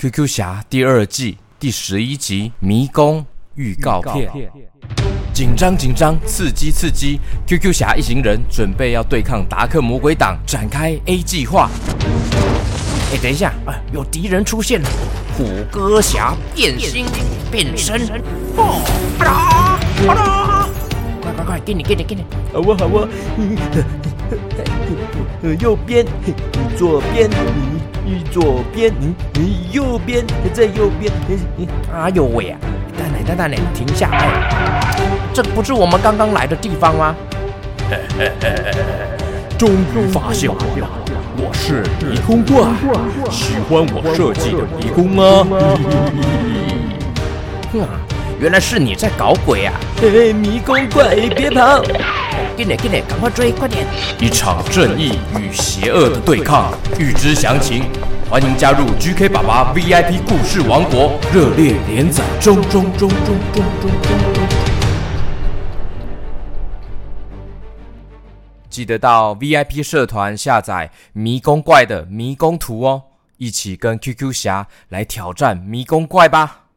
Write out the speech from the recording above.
QQ 侠第二季第十一集迷宫预告片。紧张紧张，刺激刺激！QQ 侠一行人准备要对抗达克魔鬼党，展开 A 计划。哎，等一下，啊，有敌人出现了！虎哥侠变心变身，哦，啊啦啊啦！快快快，给你给你给你！好啊好啊，右边，左边，左边，右边，在右边。哎呦喂啊！蛋奶蛋蛋奶，停下！这不是我们刚刚来的地方吗？终于发现我了，我是迷宫怪，喜欢我设计的迷宫吗？哼，原来是你在搞鬼啊！嘿，迷宫怪，别跑！给你给你，赶快追，快点！一场正义与邪恶的对抗，欲知详情，欢迎加入 GK 爸爸 VIP 故事王国，热烈连载中中中中中中中。记得到 VIP 社团下载迷宫怪的迷宫图哦，一起跟 QQ 侠来挑战迷宫怪吧。